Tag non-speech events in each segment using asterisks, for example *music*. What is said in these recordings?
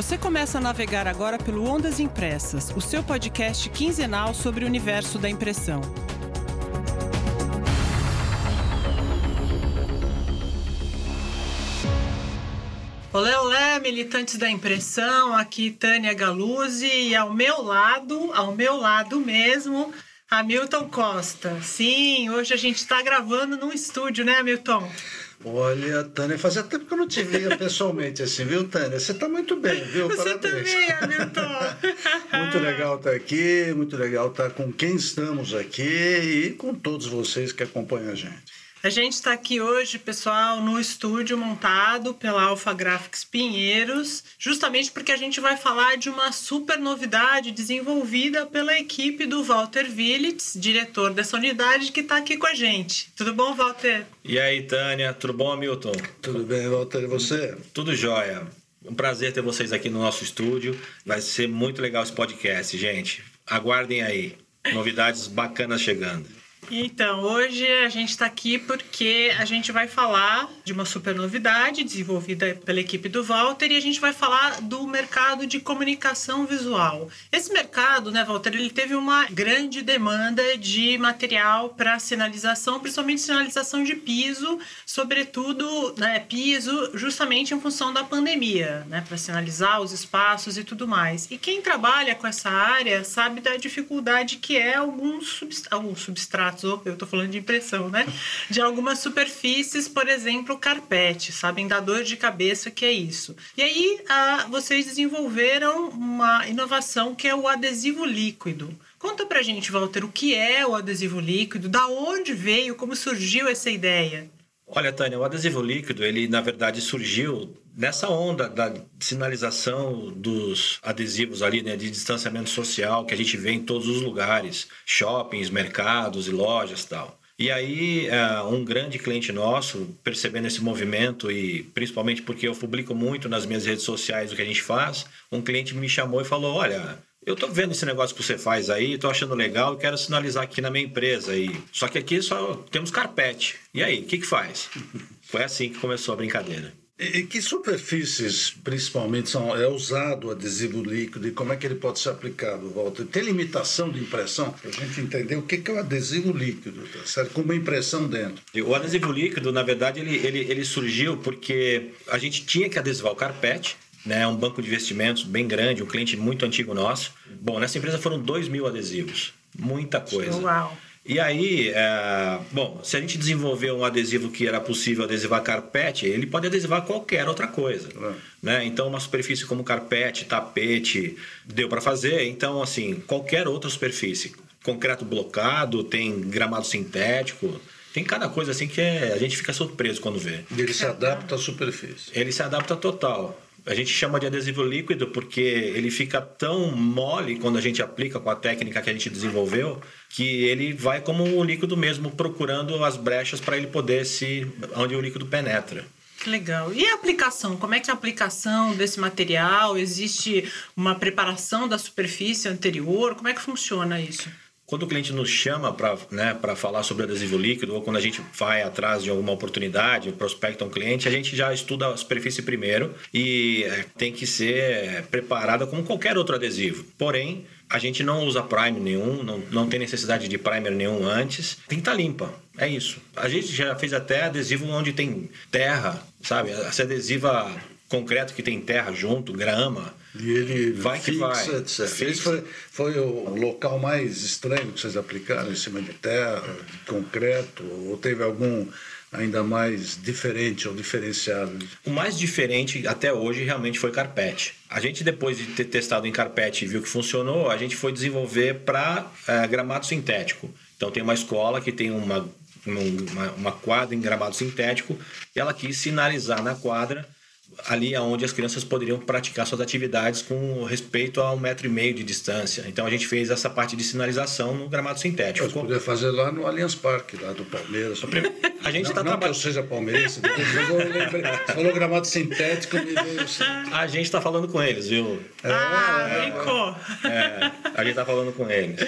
Você começa a navegar agora pelo Ondas Impressas, o seu podcast quinzenal sobre o universo da impressão. Olé, olé, militantes da impressão, aqui Tânia Galuzzi e ao meu lado, ao meu lado mesmo, Hamilton Costa. Sim, hoje a gente está gravando num estúdio, né, Hamilton? Olha, Tânia, fazia tempo que eu não te via *laughs* pessoalmente assim, viu, Tânia? Você está muito bem, viu? Você Parabéns. também, Hamilton. *laughs* muito legal estar aqui, muito legal estar com quem estamos aqui e com todos vocês que acompanham a gente. A gente está aqui hoje, pessoal, no estúdio montado pela Alpha Graphics Pinheiros, justamente porque a gente vai falar de uma super novidade desenvolvida pela equipe do Walter Willits, diretor dessa unidade, que está aqui com a gente. Tudo bom, Walter? E aí, Tânia, tudo bom, Milton? Tudo bem, Walter, e você? Tudo jóia. Um prazer ter vocês aqui no nosso estúdio. Vai ser muito legal esse podcast, gente. Aguardem aí. Novidades bacanas chegando. Então, hoje a gente está aqui porque a gente vai falar de uma super novidade desenvolvida pela equipe do Walter e a gente vai falar do mercado de comunicação visual. Esse mercado, né, Walter, ele teve uma grande demanda de material para sinalização, principalmente sinalização de piso, sobretudo né, piso, justamente em função da pandemia, né, para sinalizar os espaços e tudo mais. E quem trabalha com essa área sabe da dificuldade que é alguns, substratos, alguns substratos eu estou falando de impressão, né? De algumas superfícies, por exemplo, carpete, sabem da dor de cabeça que é isso. E aí vocês desenvolveram uma inovação que é o adesivo líquido. Conta pra gente, Walter, o que é o adesivo líquido, da onde veio, como surgiu essa ideia? Olha, Tânia, o adesivo líquido, ele na verdade surgiu nessa onda da sinalização dos adesivos ali, né, de distanciamento social que a gente vê em todos os lugares, shoppings, mercados e lojas tal. E aí, uh, um grande cliente nosso, percebendo esse movimento e principalmente porque eu publico muito nas minhas redes sociais o que a gente faz, um cliente me chamou e falou: Olha, eu tô vendo esse negócio que você faz aí, tô achando legal e quero sinalizar aqui na minha empresa. E... Só que aqui só temos carpete. E aí, o que, que faz? *laughs* Foi assim que começou a brincadeira. E, que superfícies, principalmente, são, é usado o adesivo líquido e como é que ele pode ser aplicado, Walter? Tem limitação de impressão? Para a gente entender o que, que é o adesivo líquido, tá certo? Com uma impressão dentro. O adesivo líquido, na verdade, ele, ele, ele surgiu porque a gente tinha que adesivar o carpete, né, um banco de investimentos bem grande, um cliente muito antigo nosso. Bom, nessa empresa foram 2 mil adesivos, muita coisa. Uau! E aí, é, bom, se a gente desenvolver um adesivo que era possível adesivar carpete, ele pode adesivar qualquer outra coisa. É. Né? Então, uma superfície como carpete, tapete, deu para fazer. Então, assim, qualquer outra superfície. Concreto blocado, tem gramado sintético. Tem cada coisa assim que é, a gente fica surpreso quando vê. E ele se adapta à superfície. Ele se adapta total. A gente chama de adesivo líquido porque ele fica tão mole quando a gente aplica com a técnica que a gente desenvolveu que ele vai como um líquido mesmo procurando as brechas para ele poder se onde o líquido penetra. Que legal. E a aplicação? Como é que é a aplicação desse material? Existe uma preparação da superfície anterior? Como é que funciona isso? Quando o cliente nos chama para né, falar sobre adesivo líquido, ou quando a gente vai atrás de alguma oportunidade, prospecta um cliente, a gente já estuda a superfície primeiro e é, tem que ser preparada como qualquer outro adesivo. Porém, a gente não usa primer nenhum, não, não tem necessidade de primer nenhum antes. Tem que estar tá limpa, é isso. A gente já fez até adesivo onde tem terra, sabe? Essa adesiva concreto que tem terra junto, grama. E ele vai fixa, que vai. etc. Fixa. Esse foi, foi o local mais estranho que vocês aplicaram em cima de terra, de concreto, ou teve algum ainda mais diferente ou diferenciado? O mais diferente até hoje realmente foi carpete. A gente, depois de ter testado em carpete e viu que funcionou, a gente foi desenvolver para é, gramado sintético. Então tem uma escola que tem uma, uma, uma quadra em gramado sintético e ela quis sinalizar na quadra ali aonde as crianças poderiam praticar suas atividades com respeito a um metro e meio de distância. Então a gente fez essa parte de sinalização no gramado sintético. Podia fazer lá no Allianz Parque, lá do Palmeiras. A gente não, está não que eu seja palmeirense, você *laughs* falou gramado sintético, A gente está falando com eles, viu? ah, brincou. É, a gente está falando com eles.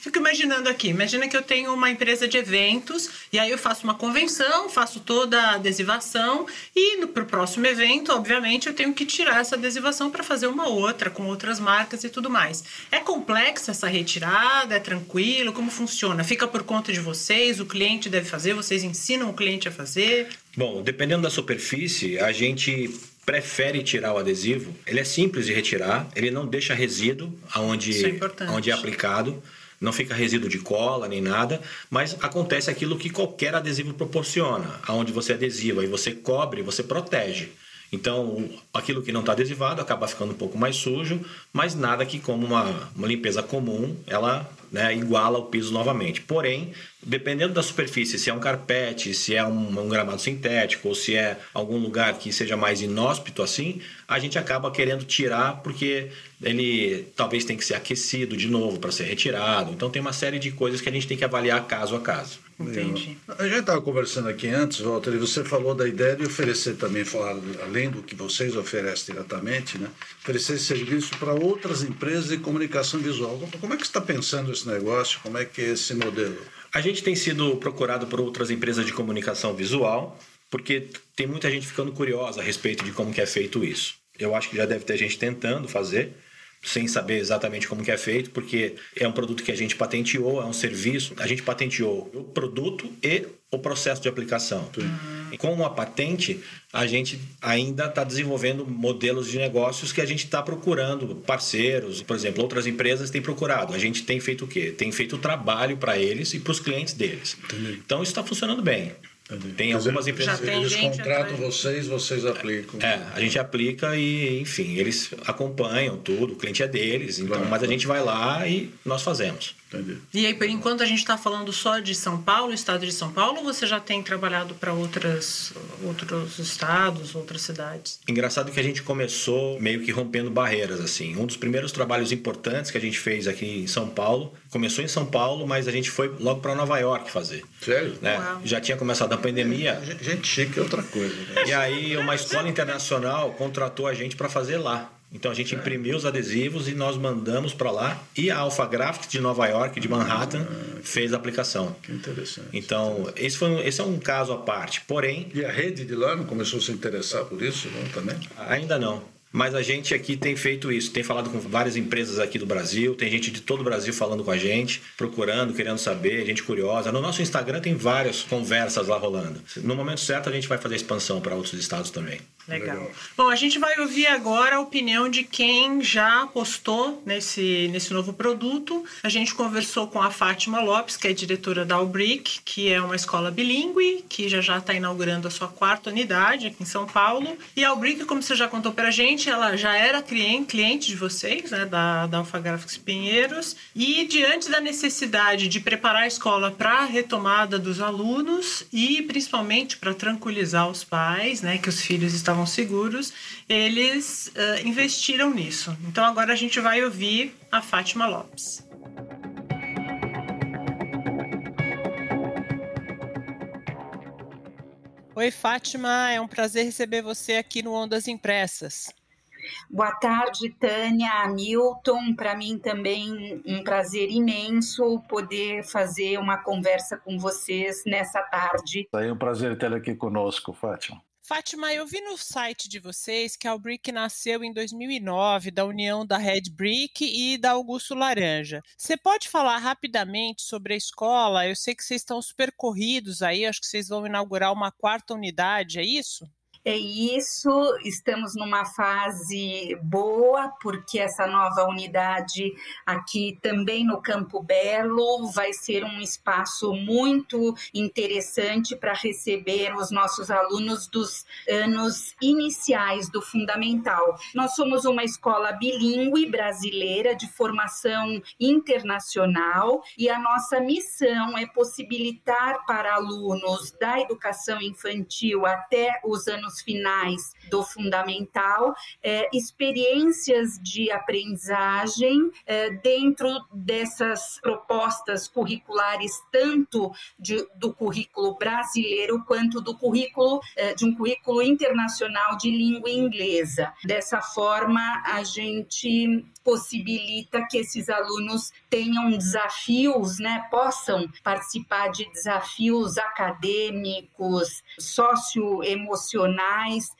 Fico imaginando aqui, imagina que eu tenho uma empresa de eventos e aí eu faço uma convenção, faço toda a adesivação e para o próximo evento, obviamente, eu tenho que tirar essa adesivação para fazer uma outra com outras marcas e tudo mais. É complexa essa retirada? É tranquilo? Como funciona? Fica por conta de vocês? O cliente deve fazer? Vocês ensinam o cliente a fazer? Bom, dependendo da superfície, a gente prefere tirar o adesivo. Ele é simples de retirar, ele não deixa resíduo aonde, é onde é aplicado não fica resíduo de cola nem nada, mas acontece aquilo que qualquer adesivo proporciona, aonde você adesiva e você cobre, você protege. Então, aquilo que não está adesivado acaba ficando um pouco mais sujo, mas nada que, como uma, uma limpeza comum, ela né, iguala o piso novamente. Porém, dependendo da superfície, se é um carpete, se é um, um, gramado sintético ou se é algum lugar que seja mais inóspito assim, a gente acaba querendo tirar porque ele talvez tenha que ser aquecido de novo para ser retirado. Então tem uma série de coisas que a gente tem que avaliar caso a caso. Entendi. A gente estava conversando aqui antes, Walter, e você falou da ideia de oferecer também, falar, além do que vocês oferecem diretamente, né? oferecer serviço para outras empresas de comunicação visual. Como é que você está pensando esse negócio? Como é que é esse modelo? A gente tem sido procurado por outras empresas de comunicação visual, porque tem muita gente ficando curiosa a respeito de como que é feito isso. Eu acho que já deve ter gente tentando fazer, sem saber exatamente como que é feito, porque é um produto que a gente patenteou, é um serviço, a gente patenteou o produto e o processo de aplicação. Com a patente, a gente ainda está desenvolvendo modelos de negócios que a gente está procurando parceiros, por exemplo, outras empresas têm procurado. A gente tem feito o quê? Tem feito trabalho para eles e para os clientes deles. Entendi. Então isso está funcionando bem. Tem algumas empresas que eles contratam vocês, vocês aplicam. É, a gente aplica e, enfim, eles acompanham tudo, o cliente é deles, então, claro. mas a gente vai lá e nós fazemos. Entendi. E aí, por enquanto, a gente está falando só de São Paulo, estado de São Paulo, ou você já tem trabalhado para outros estados, outras cidades? Engraçado que a gente começou meio que rompendo barreiras, assim. Um dos primeiros trabalhos importantes que a gente fez aqui em São Paulo, começou em São Paulo, mas a gente foi logo para Nova York fazer. Sério? Né? Já tinha começado a pandemia. Gente chique é outra coisa. Né? E aí, uma escola internacional contratou a gente para fazer lá. Então a gente imprimiu os adesivos e nós mandamos para lá e a Alpha Graphics de Nova York, de Manhattan, ah, fez a aplicação. Que interessante. Então esse foi um, esse é um caso à parte. Porém e a rede de lá não começou a se interessar por isso, não também? Ainda não. Mas a gente aqui tem feito isso, tem falado com várias empresas aqui do Brasil, tem gente de todo o Brasil falando com a gente, procurando, querendo saber, gente curiosa. No nosso Instagram tem várias conversas lá rolando. No momento certo a gente vai fazer expansão para outros estados também. Legal. Legal. Bom, a gente vai ouvir agora a opinião de quem já apostou nesse, nesse novo produto. A gente conversou com a Fátima Lopes, que é diretora da Albric, que é uma escola bilíngue, que já já está inaugurando a sua quarta unidade aqui em São Paulo. E a Albric, como você já contou para a gente, ela já era cliente, de vocês, né, da, da Alphagraphics Pinheiros. E diante da necessidade de preparar a escola para a retomada dos alunos e principalmente para tranquilizar os pais, né, que os filhos estavam estavam seguros, eles uh, investiram nisso. Então agora a gente vai ouvir a Fátima Lopes. Oi, Fátima, é um prazer receber você aqui no Ondas Impressas. Boa tarde, Tânia, Hamilton. Para mim também um prazer imenso poder fazer uma conversa com vocês nessa tarde. É um prazer tê-la aqui conosco, Fátima. Fátima, eu vi no site de vocês que a Albrick nasceu em 2009 da união da Red Brick e da Augusto Laranja. Você pode falar rapidamente sobre a escola? Eu sei que vocês estão super corridos aí, acho que vocês vão inaugurar uma quarta unidade, é isso? É isso, estamos numa fase boa, porque essa nova unidade aqui também no Campo Belo vai ser um espaço muito interessante para receber os nossos alunos dos anos iniciais do fundamental. Nós somos uma escola bilíngue brasileira de formação internacional e a nossa missão é possibilitar para alunos da educação infantil até os anos finais do fundamental, é, experiências de aprendizagem é, dentro dessas propostas curriculares, tanto de, do currículo brasileiro quanto do currículo é, de um currículo internacional de língua inglesa. Dessa forma, a gente possibilita que esses alunos tenham desafios, né, possam participar de desafios acadêmicos, socioemocionais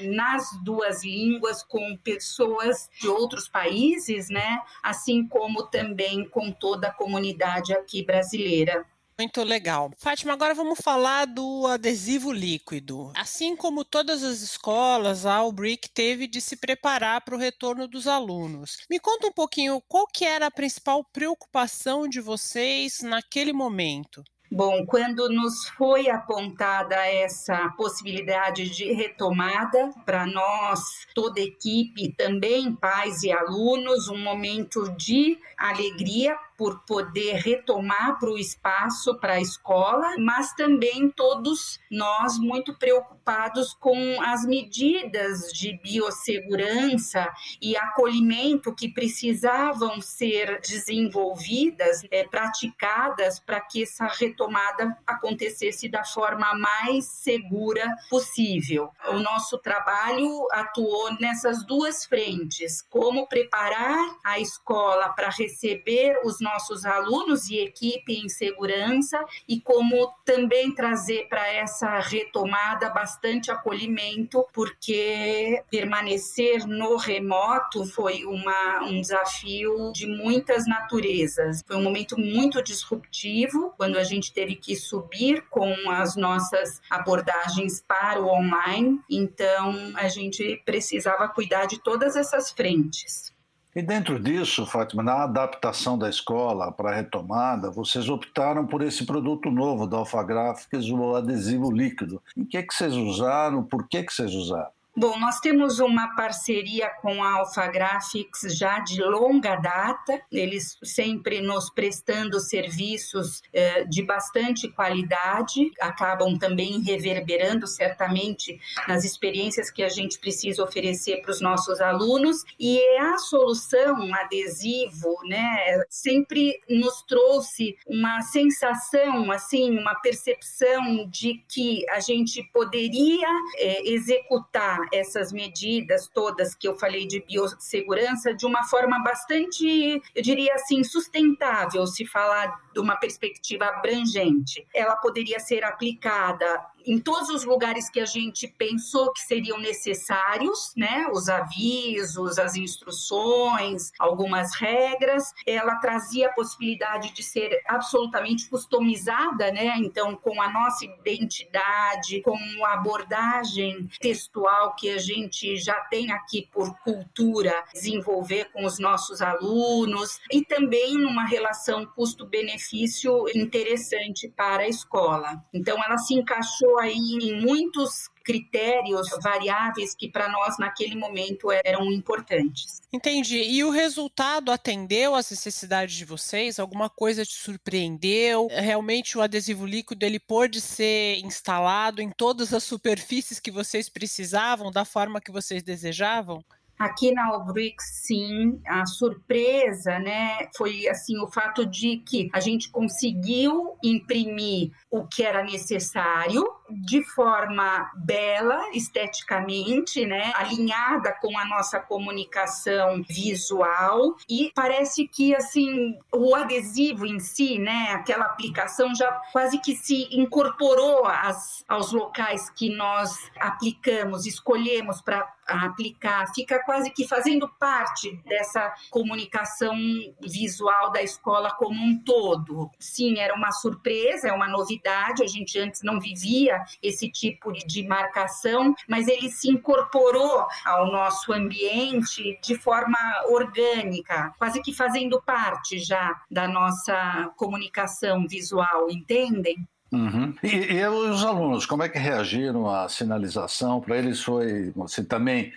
nas duas línguas com pessoas de outros países, né, assim como também com toda a comunidade aqui brasileira. Muito legal. Fátima, agora vamos falar do adesivo líquido. Assim como todas as escolas, a Albrick teve de se preparar para o retorno dos alunos. Me conta um pouquinho qual que era a principal preocupação de vocês naquele momento. Bom, quando nos foi apontada essa possibilidade de retomada, para nós, toda equipe, também pais e alunos, um momento de alegria por poder retomar para o espaço, para a escola, mas também todos nós muito preocupados com as medidas de biossegurança e acolhimento que precisavam ser desenvolvidas, é, praticadas para que essa retomada acontecesse da forma mais segura possível. O nosso trabalho atuou nessas duas frentes: como preparar a escola para receber os nossos alunos e equipe em segurança e como também trazer para essa retomada bastante acolhimento, porque permanecer no remoto foi uma, um desafio de muitas naturezas. Foi um momento muito disruptivo, quando a gente teve que subir com as nossas abordagens para o online, então a gente precisava cuidar de todas essas frentes. E dentro disso, Fátima, na adaptação da escola para a retomada, vocês optaram por esse produto novo da Alfa Gráficas, o adesivo líquido. Em que, que vocês usaram? Por que, que vocês usaram? Bom, nós temos uma parceria com a Alpha Graphics já de longa data, eles sempre nos prestando serviços eh, de bastante qualidade, acabam também reverberando certamente nas experiências que a gente precisa oferecer para os nossos alunos, e a solução adesivo, né, sempre nos trouxe uma sensação, assim, uma percepção de que a gente poderia eh, executar essas medidas todas que eu falei de biossegurança de uma forma bastante, eu diria assim, sustentável, se falar de uma perspectiva abrangente. Ela poderia ser aplicada em todos os lugares que a gente pensou que seriam necessários, né? Os avisos, as instruções, algumas regras. Ela trazia a possibilidade de ser absolutamente customizada, né? Então, com a nossa identidade, com a abordagem textual que a gente já tem aqui por cultura, desenvolver com os nossos alunos e também numa relação custo-benefício interessante para a escola. Então, ela se encaixou aí em muitos critérios variáveis que para nós naquele momento eram importantes. Entendi. E o resultado atendeu às necessidades de vocês? Alguma coisa te surpreendeu? Realmente o adesivo líquido ele pôde ser instalado em todas as superfícies que vocês precisavam da forma que vocês desejavam? Aqui na Albrix, sim, a surpresa, né, foi assim o fato de que a gente conseguiu imprimir o que era necessário de forma bela, esteticamente, né, alinhada com a nossa comunicação visual. E parece que assim o adesivo em si, né, aquela aplicação já quase que se incorporou às, aos locais que nós aplicamos, escolhemos para aplicar, fica quase que fazendo parte dessa comunicação visual da escola como um todo. Sim, era uma surpresa, é uma novidade, a gente antes não vivia esse tipo de marcação, mas ele se incorporou ao nosso ambiente de forma orgânica, quase que fazendo parte já da nossa comunicação visual, entendem? Uhum. E, e, os alunos, como é que reagiram à sinalização? Para eles foi assim, também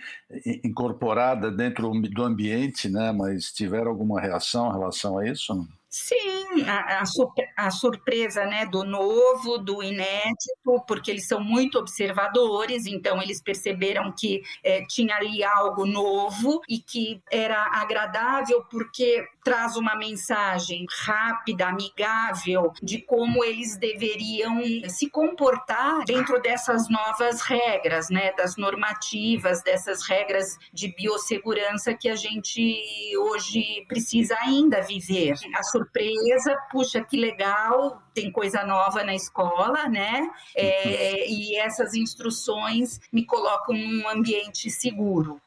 incorporada dentro do ambiente, né? mas tiveram alguma reação em relação a isso? Sim, a, a, surpresa né, do novo, do inédito, porque eles são muito observadores, então eles perceberam que é, tinha ali algo novo e que era agradável porque traz uma mensagem rápida, amigável de como eles deveriam se comportar dentro dessas novas regras, né, das normativas, dessas regras de biossegurança que a gente hoje precisa ainda viver. A surpresa, puxa, que legal, tem coisa nova na escola, né? É, e essas instruções me colocam num ambiente seguro.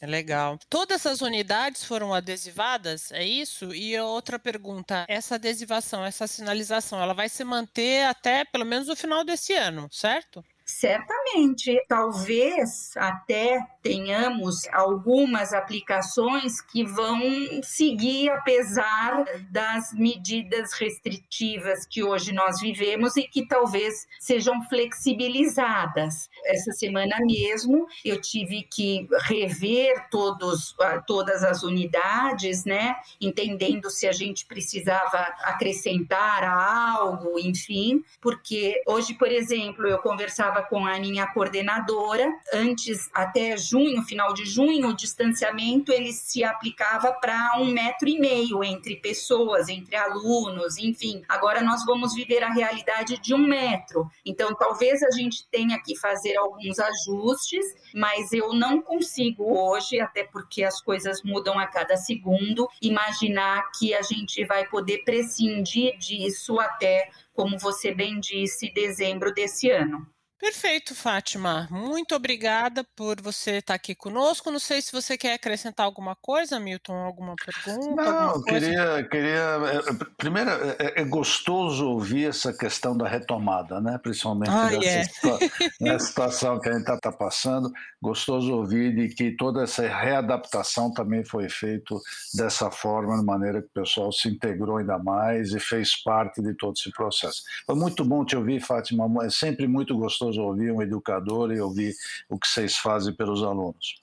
É legal. Todas as unidades foram adesivadas, é isso? E outra pergunta, essa adesivação, essa sinalização, ela vai se manter até pelo menos o final desse ano, certo? Certamente, talvez até tenhamos algumas aplicações que vão seguir apesar das medidas restritivas que hoje nós vivemos e que talvez sejam flexibilizadas. Essa semana mesmo eu tive que rever todos, todas as unidades, né, entendendo se a gente precisava acrescentar algo, enfim, porque hoje, por exemplo, eu conversava com a minha coordenadora antes até junho, final de junho, o distanciamento ele se aplicava para um metro e meio entre pessoas, entre alunos, enfim. Agora nós vamos viver a realidade de um metro. Então, talvez a gente tenha que fazer alguns ajustes, mas eu não consigo hoje, até porque as coisas mudam a cada segundo, imaginar que a gente vai poder prescindir disso até, como você bem disse, dezembro desse ano. Perfeito, Fátima. Muito obrigada por você estar aqui conosco. Não sei se você quer acrescentar alguma coisa, Milton, alguma pergunta. Não, queria, queria. É, é, primeiro, é, é, gostoso ouvir essa questão da retomada, né? Principalmente ah, nessa, yeah. nessa situação que a gente está tá passando. Gostoso ouvir de que toda essa readaptação também foi feita dessa forma, de maneira que o pessoal se integrou ainda mais e fez parte de todo esse processo. Foi muito bom te ouvir, Fátima. É sempre muito gostoso gostoso ouvir um educador e ouvir o que vocês fazem pelos alunos.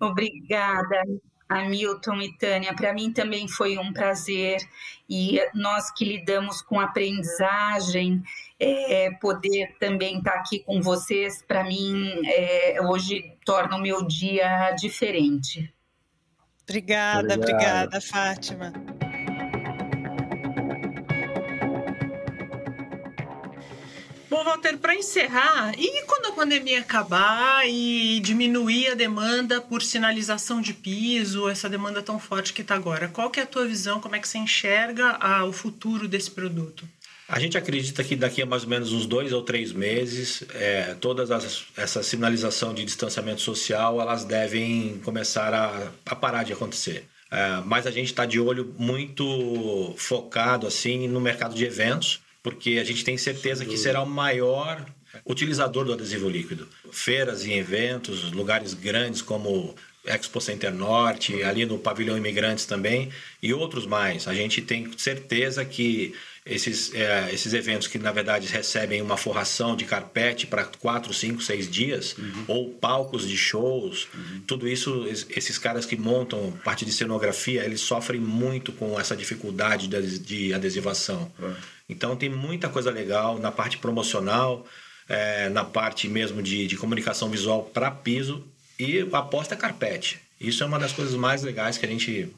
Obrigada, Hamilton e Tânia. Para mim também foi um prazer e nós que lidamos com aprendizagem, é, poder também estar tá aqui com vocês, para mim, é, hoje torna o meu dia diferente. Obrigada, obrigada, Fátima. Para encerrar, e quando a pandemia acabar e diminuir a demanda por sinalização de piso, essa demanda tão forte que está agora, qual que é a tua visão, como é que você enxerga a, o futuro desse produto? A gente acredita que daqui a mais ou menos uns dois ou três meses, é, todas as, essa sinalização de distanciamento social, elas devem começar a, a parar de acontecer. É, mas a gente está de olho muito focado assim no mercado de eventos, porque a gente tem certeza que será o maior utilizador do adesivo líquido. Feiras e eventos, lugares grandes como Expo Center Norte, ali no Pavilhão Imigrantes também, e outros mais. A gente tem certeza que esses, é, esses eventos que na verdade recebem uma forração de carpete para quatro, cinco, seis dias, uhum. ou palcos de shows, uhum. tudo isso, esses caras que montam parte de cenografia, eles sofrem muito com essa dificuldade de, de adesivação. Uhum. Então tem muita coisa legal na parte promocional, é, na parte mesmo de, de comunicação visual para piso e aposta carpete. Isso é uma das coisas mais legais que a gente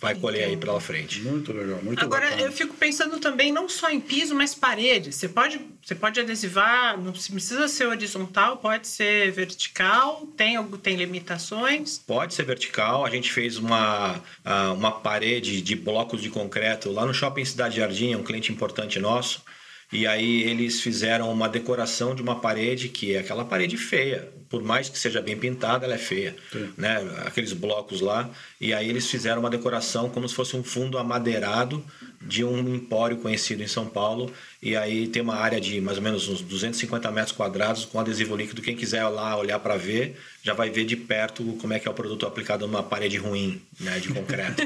vai colher aí pela frente. Muito legal, muito Agora, bacana. eu fico pensando também não só em piso, mas parede. Você pode, você pode adesivar, não precisa ser horizontal, pode ser vertical, tem, tem limitações? Pode ser vertical. A gente fez uma, uma parede de blocos de concreto lá no Shopping Cidade Jardim, é um cliente importante nosso. E aí eles fizeram uma decoração de uma parede que é aquela parede feia, por mais que seja bem pintada, ela é feia, Sim. né? Aqueles blocos lá. E aí eles fizeram uma decoração como se fosse um fundo amadeirado de um empório conhecido em São Paulo. E aí tem uma área de mais ou menos uns 250 metros quadrados com adesivo líquido. Quem quiser lá olhar para ver, já vai ver de perto como é que é o produto aplicado numa parede ruim, né, de concreto.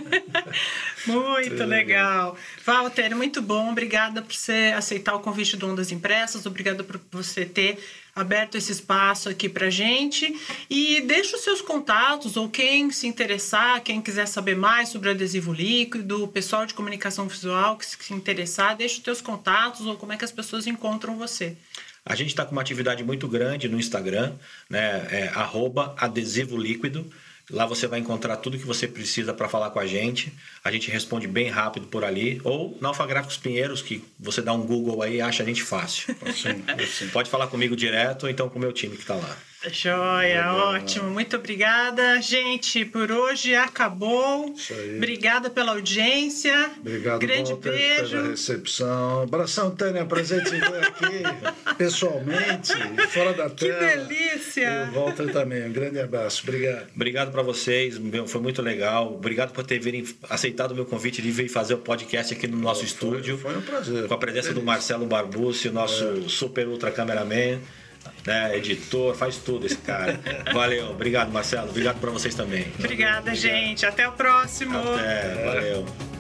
*laughs* muito legal. Walter, muito bom. Obrigada por você aceitar o convite do Ondas Impressas. Obrigada por você ter aberto esse espaço aqui pra gente. E deixa os seus contatos, ou quem se interessar, quem quiser saber mais sobre adesivo líquido, o pessoal de comunicação visual que se interessar, deixa os teus contatos ou como é que as pessoas encontram você. A gente está com uma atividade muito grande no Instagram, né? É, adesivo líquido. Lá você vai encontrar tudo que você precisa para falar com a gente. A gente responde bem rápido por ali. Ou na Alfagráficos Pinheiros, que você dá um Google aí e acha a gente fácil. *laughs* Sim, sim. Pode falar comigo direto ou então com o meu time que está lá. Joia, ótimo. Muito obrigada. Gente, por hoje acabou. Isso aí. Obrigada pela audiência. Obrigado, Grande Walter, beijo. pela recepção. Abração, Tânia, prazer te ver aqui *laughs* pessoalmente, fora da tela. Que delícia. E o Walter também. Um grande abraço. Obrigado. Obrigado para vocês. Foi muito legal. Obrigado por terem aceitado o meu convite de vir fazer o podcast aqui no nosso foi, estúdio. Foi um prazer. Com a presença do Marcelo Barbucci, o nosso é. super ultra cameraman né? Editor, faz tudo esse cara. Valeu, obrigado, Marcelo. Obrigado para vocês também. Obrigada, gente. Até o próximo. Até, valeu.